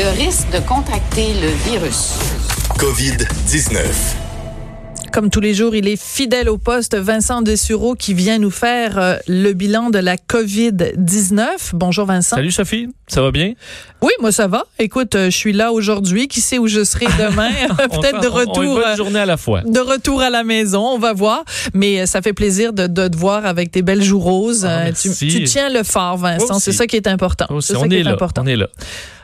le risque de contracter le virus. COVID-19. Comme tous les jours, il est fidèle au poste, Vincent Dessureau, qui vient nous faire euh, le bilan de la COVID-19. Bonjour Vincent. Salut Sophie, ça va bien? Oui, moi ça va. Écoute, euh, je suis là aujourd'hui. Qui sait où je serai demain? Peut-être de retour. On, une journée à la fois. De retour à la maison, on va voir. Mais euh, ça fait plaisir de, de te voir avec tes belles joues roses. Ah, tu, tu, tiens le fort, Vincent. C'est ça qui est important. C'est ça on qui est, est là. important. On est là.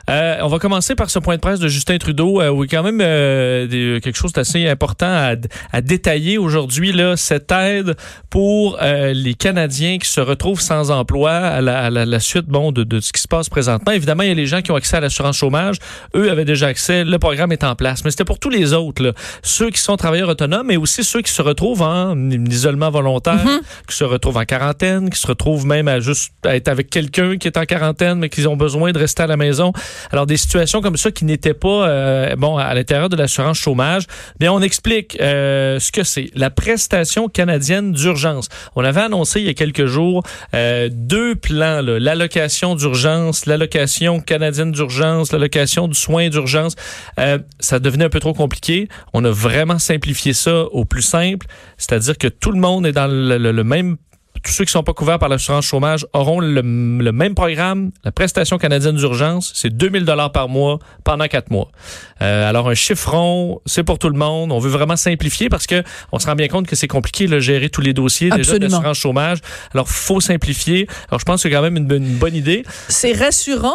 Euh, on va commencer par ce point de presse de Justin Trudeau, euh, où il y a quand même euh, des, quelque chose d'assez important à, à détailler aujourd'hui. Là, cette aide pour euh, les Canadiens qui se retrouvent sans emploi à la, à la, la suite bon, de, de, ce qui se passe présentement. Évidemment, il y a les gens qui ont accès à l'assurance chômage. Eux avaient déjà accès. Le programme est en place. Mais c'était pour tous les autres. Là. Ceux qui sont travailleurs autonomes, mais aussi ceux qui se retrouvent en isolement volontaire, Mhm. qui se retrouvent en quarantaine, qui se retrouvent même à juste à être avec quelqu'un qui est en quarantaine, mais qui ont besoin de rester à la maison. Alors, des situations comme ça qui n'étaient pas euh, bon à l'intérieur de l'assurance chômage, bien, on explique euh, ce que c'est. La prestation canadienne d'urgence. On avait annoncé il y a quelques jours euh, deux plans, l'allocation d'urgence, l'allocation canadienne d'urgence, l'allocation du soin d'urgence. Euh, ça devenait un peu trop compliqué. On a vraiment simplifié ça au plus simple, c'est-à-dire que tout le monde est dans le, le, le même tous ceux qui sont pas couverts par l'assurance chômage auront le, le, même programme, la prestation canadienne d'urgence, c'est 2000 dollars par mois pendant quatre mois. Euh, alors un chiffron, c'est pour tout le monde. On veut vraiment simplifier parce que on se rend bien compte que c'est compliqué de gérer tous les dossiers déjà de l'assurance chômage. Alors faut simplifier. Alors je pense que c'est quand même une, une bonne idée. C'est rassurant.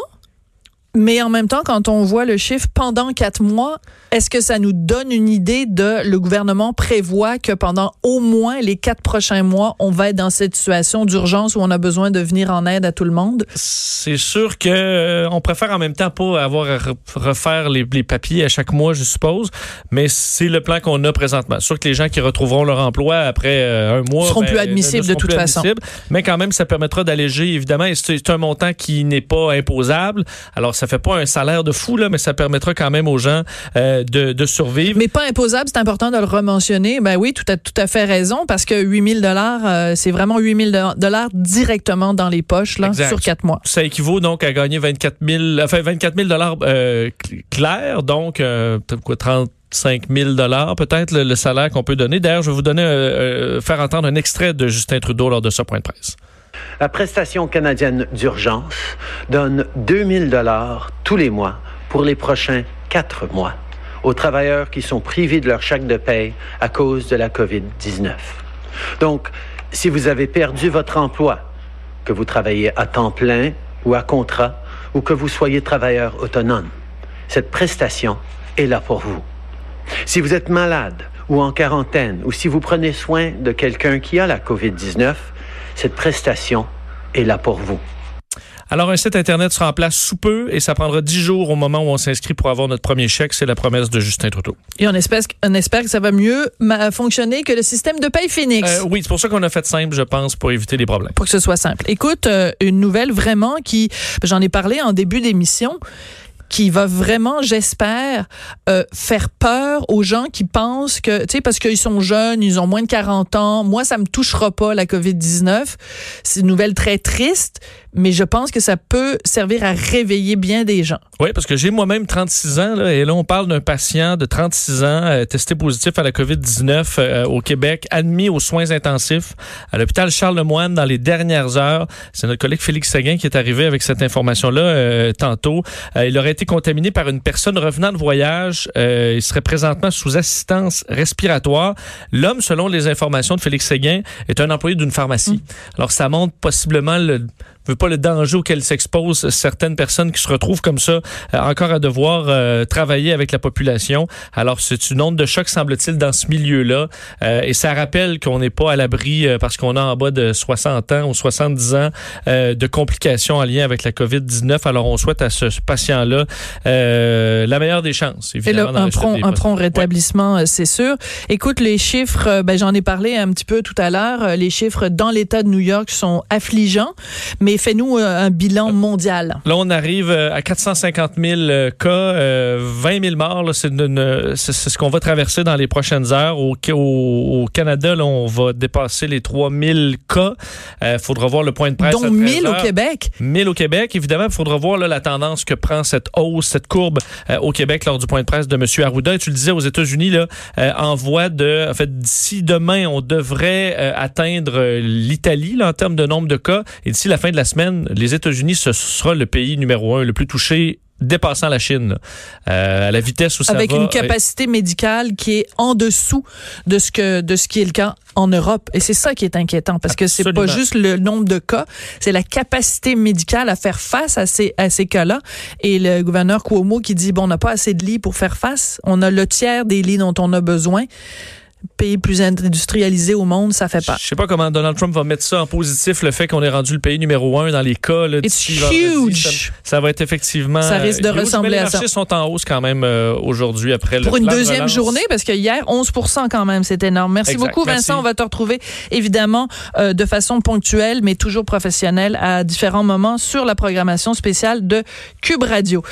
Mais en même temps, quand on voit le chiffre pendant quatre mois, est-ce que ça nous donne une idée de le gouvernement prévoit que pendant au moins les quatre prochains mois, on va être dans cette situation d'urgence où on a besoin de venir en aide à tout le monde? C'est sûr que euh, on préfère en même temps pas avoir à refaire les, les, papiers à chaque mois, je suppose, mais c'est le plan qu'on a présentement. Sûr que les gens qui retrouveront leur emploi après euh, un mois seront ben, plus admissibles seront de toute façon. Admissibles, mais quand même, ça permettra d'alléger, évidemment, et c'est un montant qui n'est pas imposable. Alors, ça fait pas un salaire de fou, là, mais ça permettra quand même aux gens euh, de, de, survivre. Mais pas imposable, c'est important de le rementionner. Ben oui, tout à, tout à fait raison, parce que 8000 dollars, euh, c'est vraiment 8000 dollars directement dans les poches, là, exact. sur quatre mois. Ça équivaut donc à gagner 24 000, enfin 24 000 dollars euh, clairs, donc euh, quoi, 30 5 000 dollars peut-être le, le, salaire qu'on peut donner. D'ailleurs, je vais vous donner euh, faire entendre un extrait de Justin Trudeau lors de ce point de presse. La prestation canadienne d'urgence donne 2000 dollars tous les mois pour les prochains quatre mois aux travailleurs qui sont privés de leur chèque de paie à cause de la COVID-19. Donc, si vous avez perdu votre emploi, que vous travaillez à temps plein ou à contrat, ou que vous soyez travailleur autonome, cette prestation est là pour vous. Si vous êtes malade ou en quarantaine, ou si vous prenez soin de quelqu'un qui a la COVID-19, cette prestation est là pour vous. Alors, un site Internet sera en place sous peu et ça prendra dix jours au moment où on s'inscrit pour avoir notre premier chèque. C'est la promesse de Justin Trudeau. Et on espère, on espère que ça va mieux fonctionner que le système de paye Phoenix. Euh, oui, c'est pour ça qu'on a fait simple, je pense, pour éviter les problèmes. Pour que ce soit simple. Écoute, euh, une nouvelle vraiment qui, j'en ai parlé en début d'émission, qui va vraiment, j'espère, euh, faire peur aux gens qui pensent que, tu sais, parce qu'ils sont jeunes, ils ont moins de 40 ans, moi, ça me touchera pas, la COVID-19. C'est une nouvelle très triste, mais je pense que ça peut servir à réveiller bien des gens. Oui, parce que j'ai moi-même 36 ans, là, et là, on parle d'un patient de 36 ans euh, testé positif à la COVID-19 euh, au Québec, admis aux soins intensifs à l'hôpital Charles-Lemoine dans les dernières heures. C'est notre collègue Félix Seguin qui est arrivé avec cette information-là euh, tantôt. il aurait été contaminé par une personne revenant de voyage. Euh, il serait présentement sous assistance respiratoire. L'homme, selon les informations de Félix Séguin, est un employé d'une pharmacie. Mmh. Alors, ça montre possiblement le veut pas le danger auquel s'exposent certaines personnes qui se retrouvent comme ça euh, encore à devoir euh, travailler avec la population. Alors c'est une onde de choc semble-t-il dans ce milieu-là euh, et ça rappelle qu'on n'est pas à l'abri parce qu'on a en bas de 60 ans ou 70 ans de complications en lien avec la COVID-19. Alors on souhaite à ce patient-là la meilleure des chances. Évidemment, et là, un, prompt, un prompt rétablissement, ouais. c'est sûr. Écoute, les chiffres, ben, j'en ai parlé un petit peu tout à l'heure, les chiffres dans l'État de New York sont affligeants, mais mais fais-nous euh, un bilan mondial. Là, on arrive euh, à 450 000 euh, cas, euh, 20 000 morts. C'est ce qu'on va traverser dans les prochaines heures. Au, au- au Canada, là, on va dépasser les 3 000 cas. Il faudra voir le point de presse. à dont 1000 au 13 heures. Québec. 1000 au Québec. Évidemment, il faudra voir là, la tendance que prend cette hausse, cette courbe euh, au Québec lors du point de presse de M. Arruda. Et tu le disais, aux États-Unis, là, euh, en voie de... En fait, d'ici demain, on devrait euh, atteindre euh, l'Italie en termes de nombre de cas. Et d'ici la fin de la semaine, les États-Unis, ce sera le pays numéro un, le plus touché dépassant la Chine. Euh, à la vitesse où ça avec va. une capacité médicale qui est en dessous de ce que de ce qui est le cas en Europe et c'est ça qui est inquiétant parce que c'est pas Absolument. juste le nombre de cas, c'est la capacité médicale à faire face à ces à ces cas-là et le gouverneur Cuomo qui dit bon on n'a pas assez de lits pour faire face, on a le tiers des lits dont on a besoin. Pays plus industrialisé au monde, ça fait pas. Je sais pas comment Donald Trump va mettre ça en positif, le fait qu'on est rendu le pays numéro un dans les cas. Là, It's huge. Ça, ça va être effectivement... Ça risque de huge, ressembler les à ça. marchés sont en hausse quand même euh, aujourd'hui après le Pour une deuxième relance. journée, parce que hier, 11% quand même, c'est énorme. Merci Exact, beaucoup, merci. Vincent. On va te retrouver, évidemment, euh, de façon ponctuelle, mais toujours professionnelle, à différents moments sur la programmation spéciale de Cube Radio.